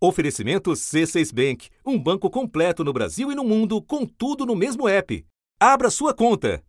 Oferecimento C6 Bank, um banco completo no Brasil e no mundo, com tudo no mesmo app. Abra sua conta.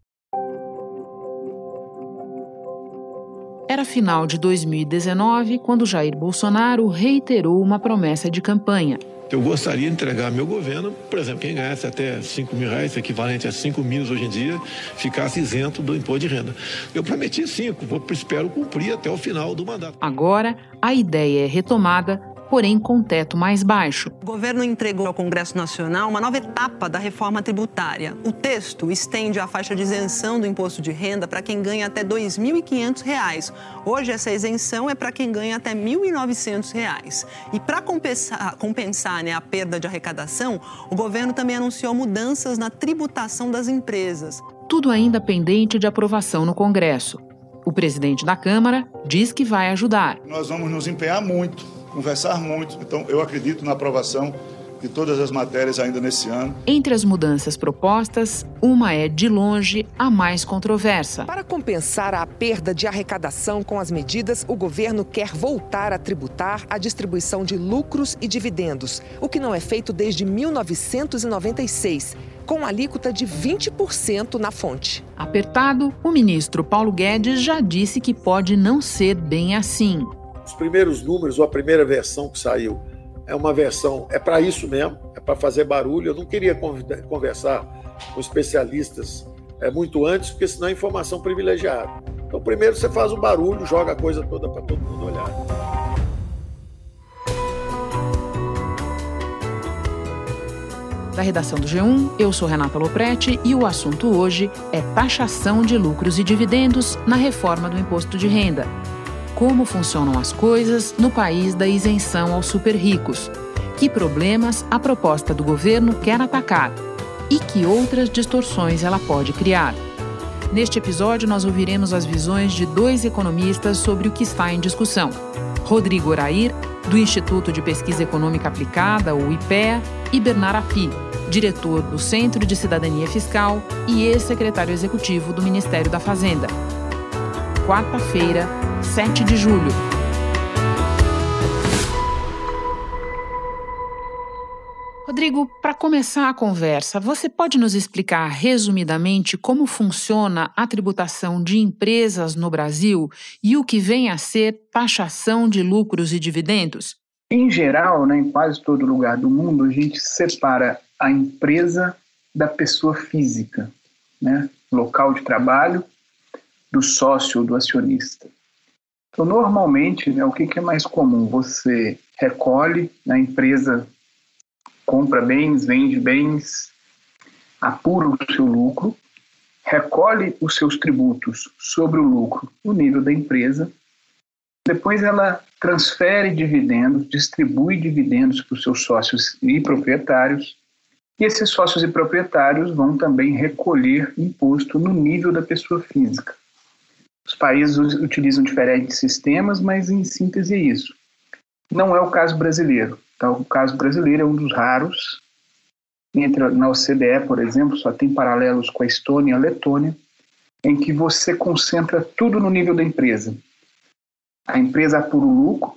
Era final de 2019 quando Jair Bolsonaro reiterou uma promessa de campanha. Eu gostaria de entregar meu governo, por exemplo, quem ganhasse até 5 mil reais, equivalente a 5 mil hoje em dia, ficasse isento do imposto de renda. Eu prometi 5, espero cumprir até o final do mandato. Agora, a ideia é retomada porém com teto mais baixo. O governo entregou ao Congresso Nacional uma nova etapa da reforma tributária. O texto estende a faixa de isenção do imposto de renda para quem ganha até R$ 2.500. Hoje, essa isenção é para quem ganha até R$ 1.900. E para compensar, compensar né, a perda de arrecadação, o governo também anunciou mudanças na tributação das empresas. Tudo ainda pendente de aprovação no Congresso. O presidente da Câmara diz que vai ajudar. Nós vamos nos empenhar muito conversar muito. Então, eu acredito na aprovação de todas as matérias ainda nesse ano. Entre as mudanças propostas, uma é, de longe, a mais controversa. Para compensar a perda de arrecadação com as medidas, o governo quer voltar a tributar a distribuição de lucros e dividendos, o que não é feito desde 1996 com alíquota de 20% na fonte. Apertado, o ministro Paulo Guedes já disse que pode não ser bem assim os primeiros números, ou a primeira versão que saiu, é uma versão, é para isso mesmo, é para fazer barulho. Eu não queria conversar com especialistas é, muito antes, porque senão é informação privilegiada. Então, primeiro você faz o barulho, joga a coisa toda para todo mundo olhar. Da redação do G1, eu sou Renata Loprete e o assunto hoje é taxação de lucros e dividendos na reforma do imposto de renda como funcionam as coisas no país da isenção aos super ricos, que problemas a proposta do governo quer atacar e que outras distorções ela pode criar. Neste episódio, nós ouviremos as visões de dois economistas sobre o que está em discussão: Rodrigo Orair, do Instituto de Pesquisa Econômica Aplicada, o IPEA, e Bernard Api, diretor do Centro de Cidadania Fiscal e ex-secretário executivo do Ministério da Fazenda. Quarta-feira, 7 de julho. Rodrigo, para começar a conversa, você pode nos explicar resumidamente como funciona a tributação de empresas no Brasil e o que vem a ser taxação de lucros e dividendos? Em geral, né, em quase todo lugar do mundo, a gente separa a empresa da pessoa física, né, local de trabalho, do sócio ou do acionista. Então, normalmente, né, o que, que é mais comum? Você recolhe, a empresa compra bens, vende bens, apura o seu lucro, recolhe os seus tributos sobre o lucro no nível da empresa, depois ela transfere dividendos, distribui dividendos para os seus sócios e proprietários, e esses sócios e proprietários vão também recolher imposto no nível da pessoa física. Os países utilizam diferentes sistemas, mas em síntese é isso. Não é o caso brasileiro. Tá? O caso brasileiro é um dos raros. Entre, na OCDE, por exemplo, só tem paralelos com a Estônia e a Letônia, em que você concentra tudo no nível da empresa. A empresa apura o lucro,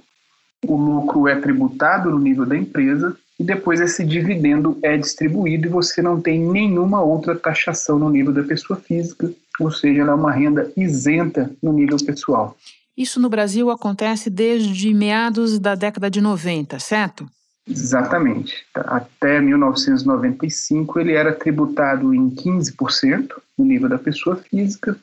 o lucro é tributado no nível da empresa e depois esse dividendo é distribuído e você não tem nenhuma outra taxação no nível da pessoa física ou seja, ela é uma renda isenta no nível pessoal. Isso no Brasil acontece desde meados da década de 90, certo? Exatamente. Até 1995 ele era tributado em 15% no nível da pessoa física.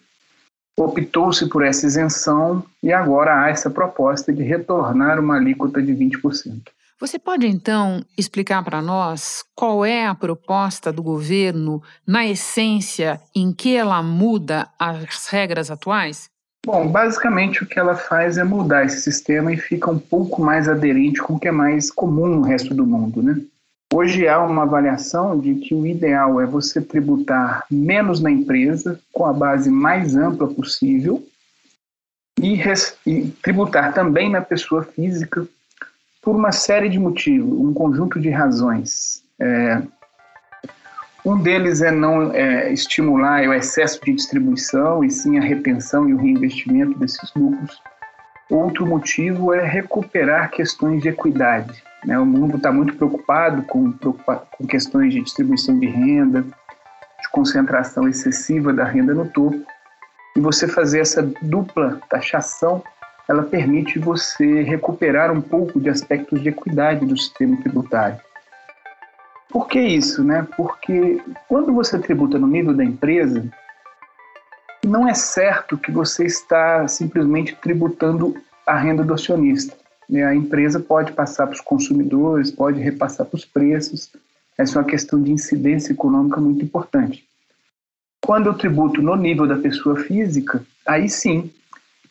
Optou-se por essa isenção e agora há essa proposta de retornar uma alíquota de 20%. Você pode então explicar para nós qual é a proposta do governo, na essência, em que ela muda as regras atuais? Bom, basicamente o que ela faz é mudar esse sistema e fica um pouco mais aderente com o que é mais comum no resto do mundo, né? Hoje há uma avaliação de que o ideal é você tributar menos na empresa, com a base mais ampla possível, e, e tributar também na pessoa física por uma série de motivos, um conjunto de razões. É, um deles é não é, estimular o excesso de distribuição e sim a retenção e o reinvestimento desses lucros. Outro motivo é recuperar questões de equidade. Né? O mundo está muito preocupado com, com questões de distribuição de renda, de concentração excessiva da renda no topo. E você fazer essa dupla taxação, ela permite você recuperar um pouco de aspectos de equidade do sistema tributário. Por que isso, né? Porque quando você tributa no nível da empresa, não é certo que você está simplesmente tributando a renda do acionista. Né? A empresa pode passar para os consumidores, pode repassar para os preços. Essa é uma questão de incidência econômica muito importante. Quando eu tributo no nível da pessoa física, aí sim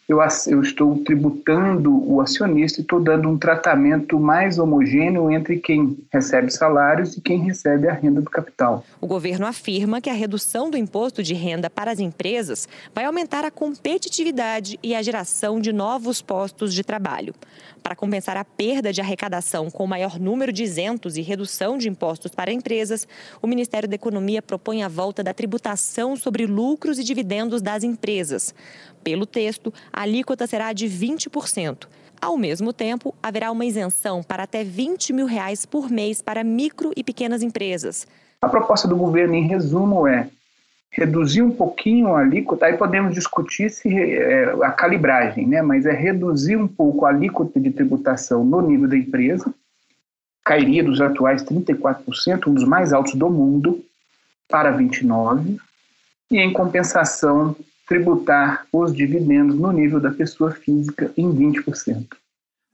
eu, eu estou tributando o acionista e estou dando um tratamento mais homogêneo entre quem recebe salários e quem recebe a renda do capital. O governo afirma que a redução do imposto de renda para as empresas vai aumentar a competitividade e a geração de novos postos de trabalho. Para compensar a perda de arrecadação com maior número de isentos e redução de impostos para empresas, o Ministério da Economia propõe a volta da tributação sobre lucros e dividendos das empresas. Pelo texto, a alíquota será de 20%. Ao mesmo tempo, haverá uma isenção para até 20 mil reais por mês para micro e pequenas empresas. A proposta do governo, em resumo, é reduzir um pouquinho a alíquota, aí podemos discutir se é, a calibragem, né? mas é reduzir um pouco a alíquota de tributação no nível da empresa, cairia dos atuais 34%, um dos mais altos do mundo, para 29%, e em compensação tributar os dividendos no nível da pessoa física em 20%.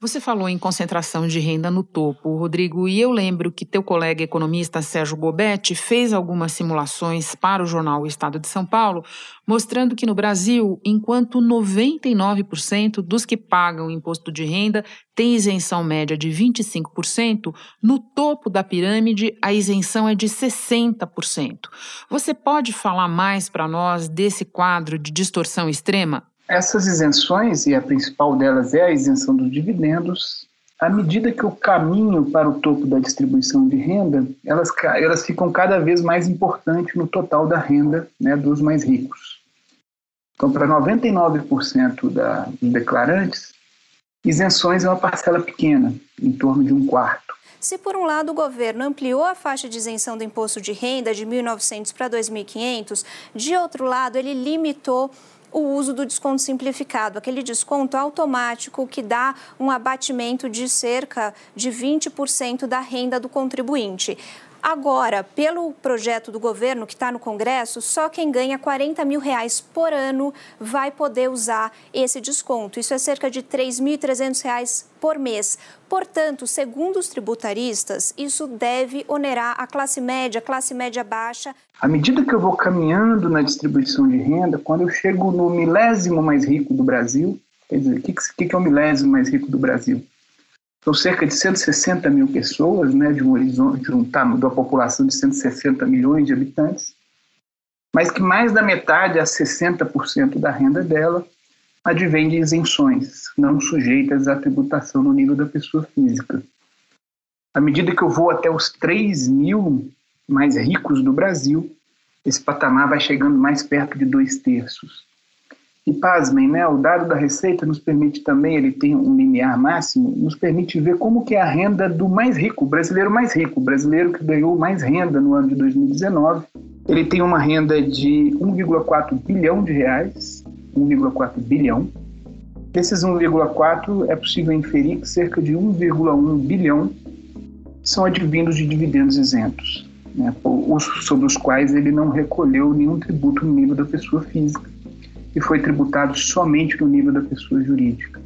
Você falou em concentração de renda no topo, Rodrigo, e eu lembro que teu colega economista Sérgio Gobetti fez algumas simulações para o jornal O Estado de São Paulo, mostrando que no Brasil, enquanto 99% dos que pagam imposto de renda tem isenção média de 25%, no topo da pirâmide a isenção é de 60%. Você pode falar mais para nós desse quadro de distorção extrema? Essas isenções, e a principal delas é a isenção dos dividendos, à medida que o caminho para o topo da distribuição de renda, elas, elas ficam cada vez mais importantes no total da renda né, dos mais ricos. Então, para 99% da, dos declarantes, isenções é uma parcela pequena, em torno de um quarto. Se, por um lado, o governo ampliou a faixa de isenção do imposto de renda de 1.900 para 2.500, de outro lado, ele limitou o uso do desconto simplificado, aquele desconto automático que dá um abatimento de cerca de 20% da renda do contribuinte. Agora, pelo projeto do governo que está no Congresso, só quem ganha 40 mil reais por ano vai poder usar esse desconto. Isso é cerca de 3.300 reais por mês. Portanto, segundo os tributaristas, isso deve onerar a classe média, classe média baixa. À medida que eu vou caminhando na distribuição de renda, quando eu chego no milésimo mais rico do Brasil, quer dizer, o que, que é o milésimo mais rico do Brasil? São cerca de 160 mil pessoas, né, de um horizonte, de, um, de uma população de 160 milhões de habitantes, mas que mais da metade, a 60% da renda dela, advém de isenções, não sujeitas à tributação no nível da pessoa física. À medida que eu vou até os 3 mil mais ricos do Brasil, esse patamar vai chegando mais perto de dois terços. E pasmem, né, o dado da Receita nos permite também, ele tem um limiar máximo, nos permite ver como que é a renda do mais rico, o brasileiro mais rico, o brasileiro que ganhou mais renda no ano de 2019. Ele tem uma renda de 1,4 bilhão de reais, 1,4 bilhão. Desses 1,4 é possível inferir que cerca de 1,1 bilhão são advindos de dividendos isentos, né, sobre os quais ele não recolheu nenhum tributo nível da pessoa física e foi tributado somente no nível da pessoa jurídica.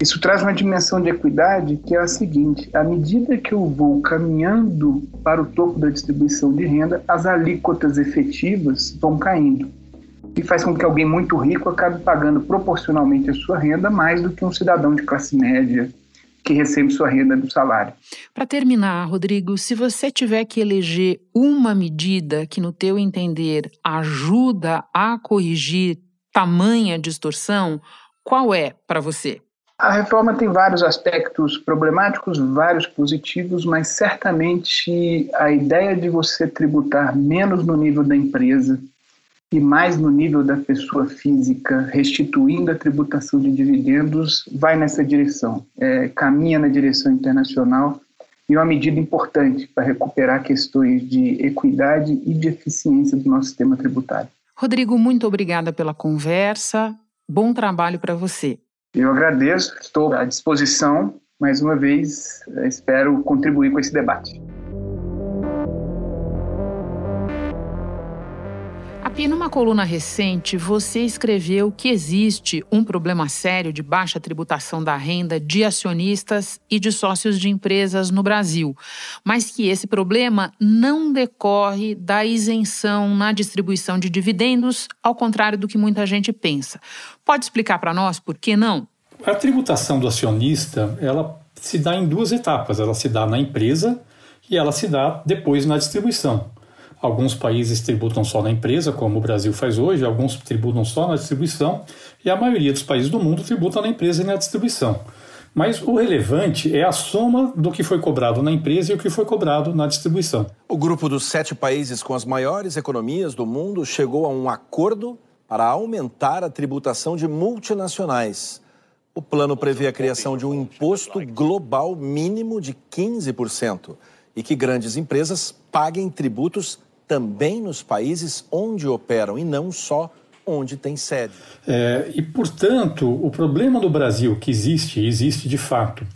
Isso traz uma dimensão de equidade que é a seguinte: à medida que eu vou caminhando para o topo da distribuição de renda, as alíquotas efetivas vão caindo, e faz com que alguém muito rico acabe pagando proporcionalmente a sua renda mais do que um cidadão de classe média que recebe sua renda do salário. Para terminar, Rodrigo, se você tiver que eleger uma medida que, no teu entender, ajuda a corrigir tamanha distorção, qual é para você? A reforma tem vários aspectos problemáticos, vários positivos, mas certamente a ideia de você tributar menos no nível da empresa e mais no nível da pessoa física, restituindo a tributação de dividendos, vai nessa direção, é, caminha na direção internacional e uma medida importante para recuperar questões de equidade e de eficiência do nosso sistema tributário. Rodrigo, muito obrigada pela conversa. Bom trabalho para você. Eu agradeço, estou à disposição. Mais uma vez, espero contribuir com esse debate. Api, numa coluna recente, você escreveu que existe um problema sério de baixa tributação da renda de acionistas e de sócios de empresas no Brasil, mas que esse problema não decorre da isenção na distribuição de dividendos, ao contrário do que muita gente pensa. Pode explicar para nós por que não? A tributação do acionista, ela se dá em duas etapas. Ela se dá na empresa e ela se dá depois na distribuição. Alguns países tributam só na empresa, como o Brasil faz hoje, alguns tributam só na distribuição, e a maioria dos países do mundo tributa na empresa e na distribuição. Mas o relevante é a soma do que foi cobrado na empresa e o que foi cobrado na distribuição. O grupo dos sete países com as maiores economias do mundo chegou a um acordo para aumentar a tributação de multinacionais. O plano prevê a criação de um imposto global mínimo de 15% e que grandes empresas paguem tributos também nos países onde operam e não só onde tem sede. É, e, portanto, o problema do Brasil que existe, existe de fato,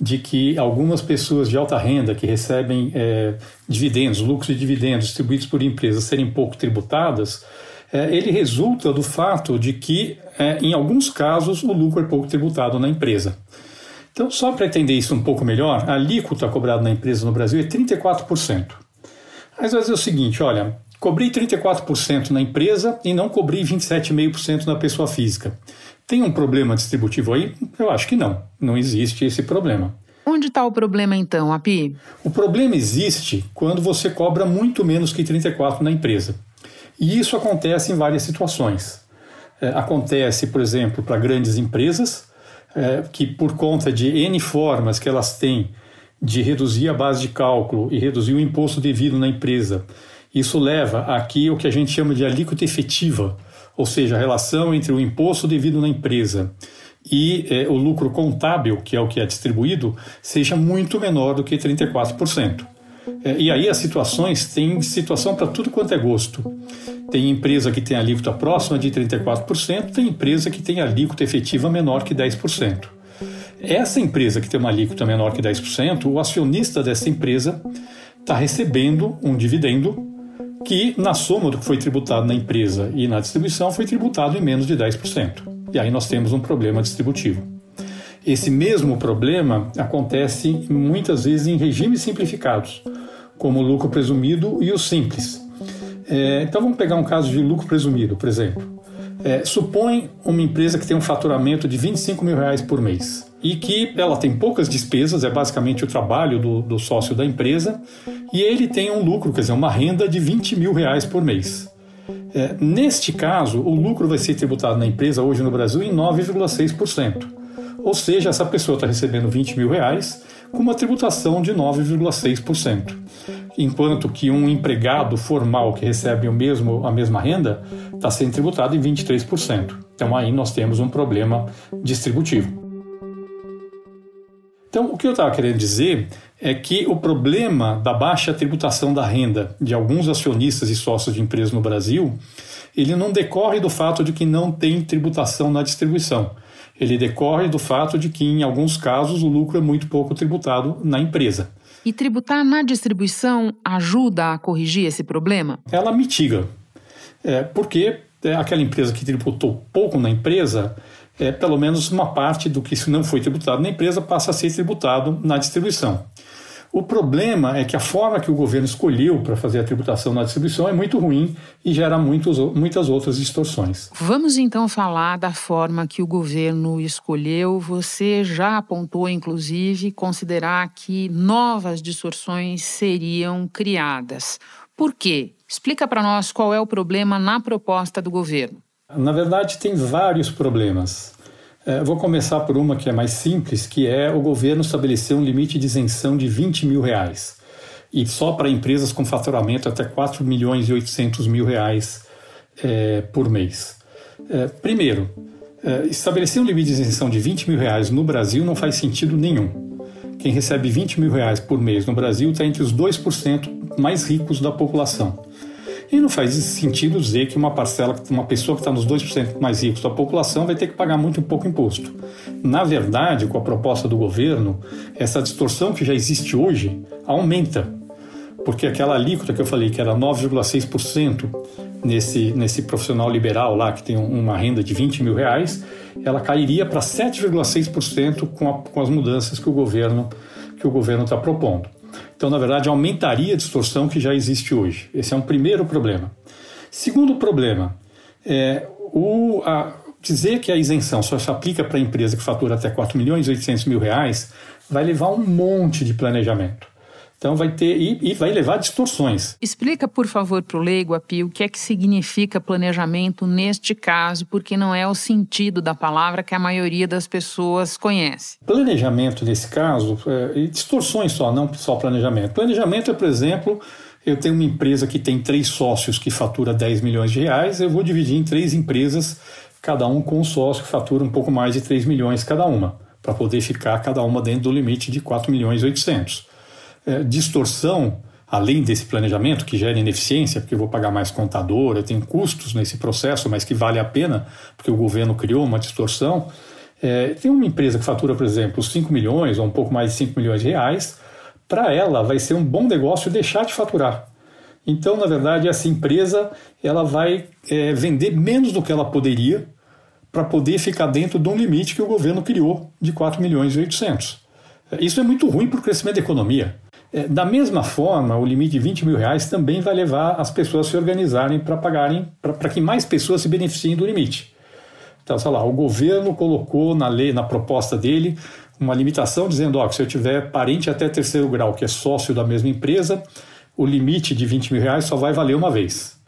de que algumas pessoas de alta renda que recebem é, dividendos, lucros de dividendos distribuídos por empresas serem pouco tributadas, é, ele resulta do fato de que, é, em alguns casos, o lucro é pouco tributado na empresa. Então, só para entender isso um pouco melhor, a alíquota cobrada na empresa no Brasil é 34%. Às vezes é o seguinte, olha, cobrei 34% na empresa e não cobri 27,5% na pessoa física. Tem um problema distributivo aí? Eu acho que não. Não existe esse problema. Onde está o problema então, Api? O problema existe quando você cobra muito menos que 34% na empresa. E isso acontece em várias situações. É, acontece, por exemplo, para grandes empresas, é, que por conta de N formas que elas têm de reduzir a base de cálculo e reduzir o imposto devido na empresa. Isso leva aqui o que a gente chama de alíquota efetiva, ou seja, a relação entre o imposto devido na empresa e é, o lucro contábil, que é o que é distribuído, seja muito menor do que 34%. É, e aí as situações, tem situação para tudo quanto é gosto. Tem empresa que tem alíquota próxima de 34%, tem empresa que tem alíquota efetiva menor que 10%. Essa empresa que tem uma alíquota menor que 10%, o acionista dessa empresa está recebendo um dividendo que, na soma do que foi tributado na empresa e na distribuição, foi tributado em menos de 10%. E aí nós temos um problema distributivo. Esse mesmo problema acontece muitas vezes em regimes simplificados, como o lucro presumido e o simples. É, então vamos pegar um caso de lucro presumido, por exemplo. É, supõe uma empresa que tem um faturamento de 25 mil reais por mês e que ela tem poucas despesas, é basicamente o trabalho do, do sócio da empresa, e ele tem um lucro, quer dizer, uma renda de 20 mil reais por mês. É, neste caso, o lucro vai ser tributado na empresa hoje no Brasil em 9,6%. Ou seja, essa pessoa está recebendo 20 mil reais com uma tributação de 9,6%. Enquanto que um empregado formal que recebe o mesmo, a mesma renda está sendo tributado em 23%. Então aí nós temos um problema distributivo. Então, o que eu estava querendo dizer é que o problema da baixa tributação da renda de alguns acionistas e sócios de empresas no Brasil, ele não decorre do fato de que não tem tributação na distribuição. Ele decorre do fato de que, em alguns casos, o lucro é muito pouco tributado na empresa. E tributar na distribuição ajuda a corrigir esse problema? Ela mitiga. É, porque é, aquela empresa que tributou pouco na empresa, é, pelo menos uma parte do que não foi tributado na empresa passa a ser tributado na distribuição. O problema é que a forma que o governo escolheu para fazer a tributação na distribuição é muito ruim e gera muitos, muitas outras distorções. Vamos então falar da forma que o governo escolheu. Você já apontou, inclusive, considerar que novas distorções seriam criadas. Por quê? Explica para nós qual é o problema na proposta do governo. Na verdade, tem vários problemas. É, vou começar por uma que é mais simples, que é o governo estabelecer um limite de isenção de 20 mil reais. E só para empresas com faturamento até 4 milhões e 800 mil reais é, por mês. É, primeiro, é, estabelecer um limite de isenção de 20 mil reais no Brasil não faz sentido nenhum. quem recebe 20 mil reais por mês no Brasil está entre os 2% mais ricos da população. E não faz sentido dizer que uma parcela, uma pessoa que está nos 2% mais ricos da população vai ter que pagar muito pouco imposto. Na verdade, com a proposta do governo, essa distorção que já existe hoje aumenta. Porque aquela alíquota que eu falei, que era 9,6% nesse, nesse profissional liberal lá, que tem uma renda de 20 mil reais, ela cairia para 7,6% com, com as mudanças que o governo que o governo está propondo. Então, na verdade, aumentaria a distorção que já existe hoje. Esse é um primeiro problema. Segundo problema, é o, a, dizer que a isenção só se aplica para a empresa que fatura até 4 milhões e 800 mil reais vai levar um monte de planejamento. Então vai ter e, e, vai levar distorções. Explica, por favor, para o leigo, Api, o que é que significa planejamento neste caso, porque não é o sentido da palavra que a maioria das pessoas conhece. Planejamento, nesse caso, é, distorções só, não só planejamento. Planejamento é, por exemplo, eu tenho uma empresa que tem três sócios que fatura 10 milhões de reais, eu vou dividir em três empresas, cada um com um sócio que fatura um pouco mais de 3 milhões cada uma, para poder ficar cada uma dentro do limite de 4 milhões e 800 é, distorção, além desse planejamento que gera ineficiência, porque eu vou pagar mais contador, eu tenho custos nesse processo, mas que vale a pena, porque o governo criou uma distorção. É, tem uma empresa que fatura, por exemplo, 5 milhões ou um pouco mais de 5 milhões de reais, para ela vai ser um bom negócio deixar de faturar. Então, na verdade, essa empresa ela vai é, vender menos do que ela poderia para poder ficar dentro de um limite que o governo criou de 4 milhões e 800. Isso é muito ruim para o crescimento da economia. É, da mesma forma, o limite de 20 mil reais também vai levar as pessoas a se organizarem para pagarem, para que mais pessoas se beneficiem do limite. Então, sei lá, o governo colocou na lei, na proposta dele, uma limitação dizendo ó, que se eu tiver parente até terceiro grau, que é sócio da mesma empresa, o limite de 20 mil reais só vai valer uma vez.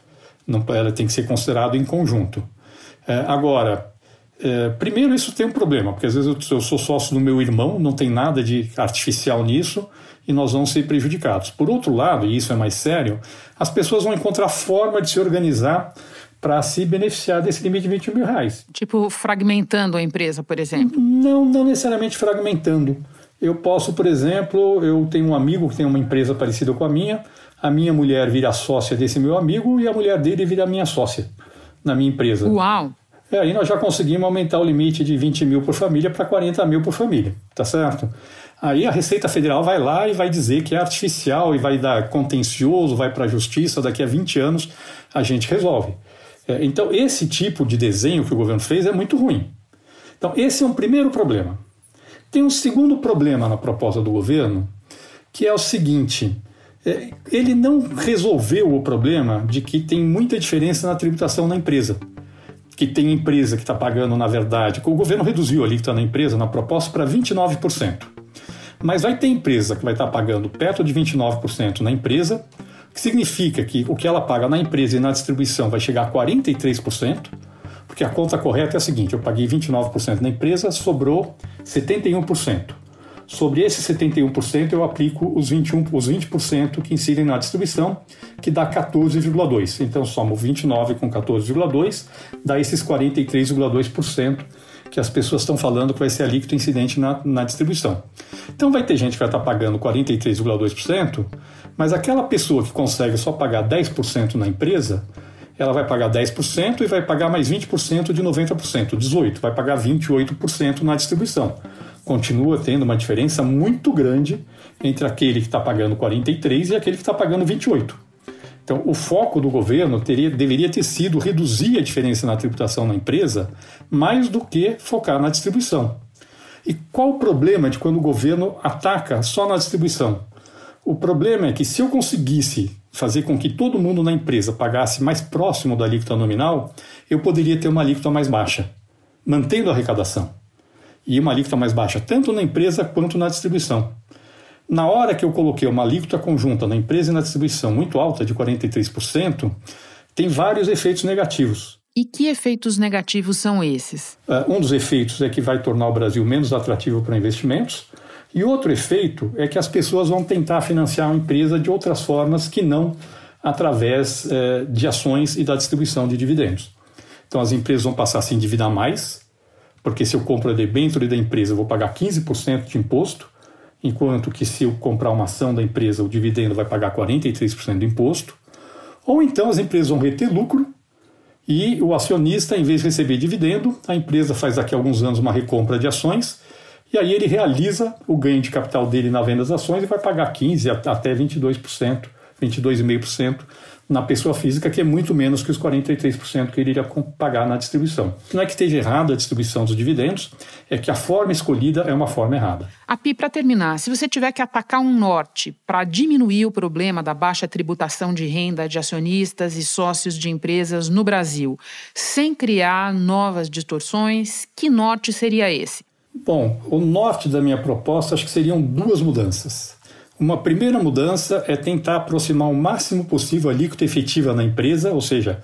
Não, ela tem que ser considerado em conjunto. É, agora, é, primeiro isso tem um problema, porque às vezes eu, eu sou sócio do meu irmão, não tem nada de artificial nisso, e nós vamos ser prejudicados. Por outro lado, e isso é mais sério, as pessoas vão encontrar forma de se organizar para se beneficiar desse limite de 20 mil reais. Tipo, fragmentando a empresa, por exemplo? Não, não necessariamente fragmentando. Eu posso, por exemplo, eu tenho um amigo que tem uma empresa parecida com a minha, a minha mulher vira sócia desse meu amigo e a mulher dele vira minha sócia na minha empresa. Uau! E aí nós já conseguimos aumentar o limite de 20 mil por família para 40 mil por família, tá certo? Aí a Receita Federal vai lá e vai dizer que é artificial e vai dar contencioso, vai para a justiça, daqui a 20 anos a gente resolve. É, então, esse tipo de desenho que o governo fez é muito ruim. Então, esse é um primeiro problema. Tem um segundo problema na proposta do governo, que é o seguinte: é, ele não resolveu o problema de que tem muita diferença na tributação na empresa. Que tem empresa que está pagando, na verdade, o governo reduziu ali que está na empresa, na proposta, para 29%. Mas vai ter empresa que vai estar pagando perto de 29% na empresa, que significa que o que ela paga na empresa e na distribuição vai chegar a 43%, porque a conta correta é a seguinte: eu paguei 29% na empresa, sobrou 71%. Sobre esse 71%, eu aplico os 21%, os 20% que incidem na distribuição, que dá 14,2%. Então, somo 29% com 14,2%, dá esses 43,2% que as pessoas estão falando que vai ser a líquido incidente na, na distribuição. Então vai ter gente que vai estar pagando 43,2%, mas aquela pessoa que consegue só pagar 10% na empresa, ela vai pagar 10% e vai pagar mais 20% de 90%, 18%, vai pagar 28% na distribuição. Continua tendo uma diferença muito grande entre aquele que está pagando 43% e aquele que está pagando 28%. Então, o foco do governo teria, deveria ter sido reduzir a diferença na tributação na empresa, mais do que focar na distribuição. E qual o problema de quando o governo ataca só na distribuição? O problema é que se eu conseguisse fazer com que todo mundo na empresa pagasse mais próximo da alíquota nominal, eu poderia ter uma alíquota mais baixa, mantendo a arrecadação. E uma alíquota mais baixa tanto na empresa quanto na distribuição. Na hora que eu coloquei uma alíquota conjunta na empresa e na distribuição muito alta, de 43%, tem vários efeitos negativos. E que efeitos negativos são esses? Uh, um dos efeitos é que vai tornar o Brasil menos atrativo para investimentos. E outro efeito é que as pessoas vão tentar financiar a empresa de outras formas que não através uh, de ações e da distribuição de dividendos. Então as empresas vão passar a se endividar mais, porque se eu compro a debênture da empresa eu vou pagar 15% de imposto, enquanto que se eu comprar uma ação da empresa, o dividendo vai pagar 43% do imposto. Ou então as empresas vão reter lucro e o acionista, em vez de receber dividendo, a empresa faz daqui a alguns anos uma recompra de ações e aí ele realiza o ganho de capital dele na venda das ações e vai pagar 15% até 22%, 22,5% na pessoa física, que é muito menos que os 43% que ele iria pagar na distribuição. Não é que esteja errada a distribuição dos dividendos, é que a forma escolhida é uma forma errada. A Pi, para terminar, se você tiver que atacar um norte para diminuir o problema da baixa tributação de renda de acionistas e sócios de empresas no Brasil, sem criar novas distorções, que norte seria esse? Bom, o norte da minha proposta acho que seriam duas mudanças. Uma primeira mudança é tentar aproximar o máximo possível a alíquota efetiva na empresa, ou seja,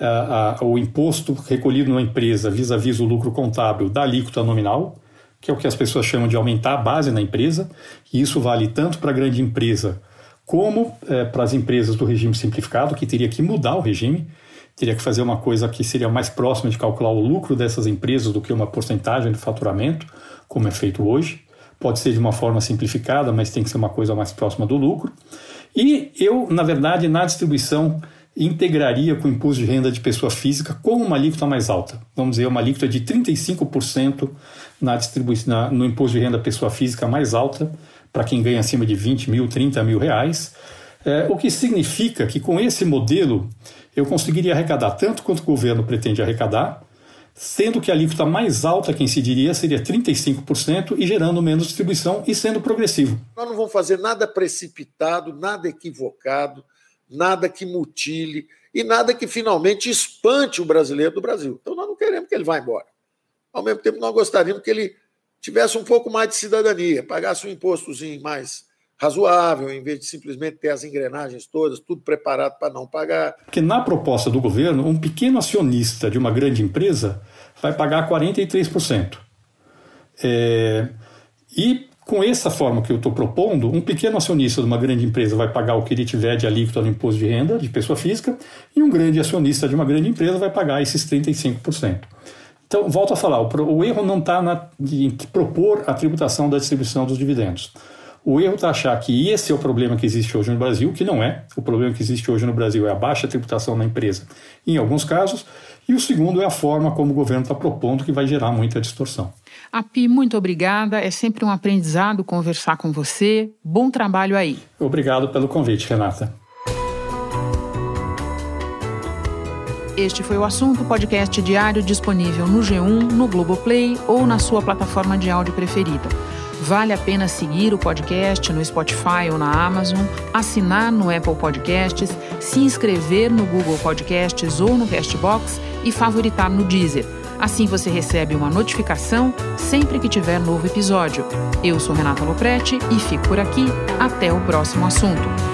a, a, o imposto recolhido na empresa vis-à-vis o lucro contábil da alíquota nominal, que é o que as pessoas chamam de aumentar a base na empresa, e isso vale tanto para a grande empresa como é, para as empresas do regime simplificado, que teria que mudar o regime, teria que fazer uma coisa que seria mais próxima de calcular o lucro dessas empresas do que uma porcentagem do faturamento, como é feito hoje. Pode ser de uma forma simplificada, mas tem que ser uma coisa mais próxima do lucro. E eu, na verdade, na distribuição, integraria com o imposto de renda de pessoa física com uma alíquota mais alta. Vamos dizer, uma alíquota de 35% na distribuição, no imposto de renda pessoa física mais alta, para quem ganha acima de 20 mil, 30 mil reais. É, o que significa que com esse modelo eu conseguiria arrecadar tanto quanto o governo pretende arrecadar, sendo que a alíquota mais alta que incidiria seria 35% e gerando menos distribuição e sendo progressivo. Nós não vamos fazer nada precipitado, nada equivocado, nada que mutile e nada que finalmente espante o brasileiro do Brasil. Então nós não queremos que ele vá embora. Ao mesmo tempo, nós gostaríamos que ele tivesse um pouco mais de cidadania, pagasse um impostozinho mais razoável, em vez de simplesmente ter as engrenagens todas, tudo preparado para não pagar. Porque na proposta do governo, um pequeno acionista de uma grande empresa vai pagar 43%. É, e com essa forma que eu estou propondo, um pequeno acionista de uma grande empresa vai pagar o que ele tiver de alíquota no imposto de renda de pessoa física e um grande acionista de uma grande empresa vai pagar esses 35%. Então, volto a falar, o, erro não está em propor a tributação da distribuição dos dividendos. O erro está achar que esse é o problema que existe hoje no Brasil, que não é. O problema que existe hoje no Brasil é a baixa tributação na empresa, em alguns casos. E o segundo é a forma como o governo está propondo, que vai gerar muita distorção. Api, muito obrigada. É sempre um aprendizado conversar com você. Bom trabalho aí. Obrigado pelo convite, Renata. Este foi o assunto podcast diário disponível no G1, no Globoplay ou na sua plataforma de áudio preferida. Vale a pena seguir o podcast no Spotify ou na Amazon, assinar no Apple Podcasts, se inscrever no Google Podcasts ou no Castbox e favoritar no Deezer. Assim você recebe uma notificação sempre que tiver novo episódio. Eu sou Renata Loprete e fico por aqui. Até o próximo assunto.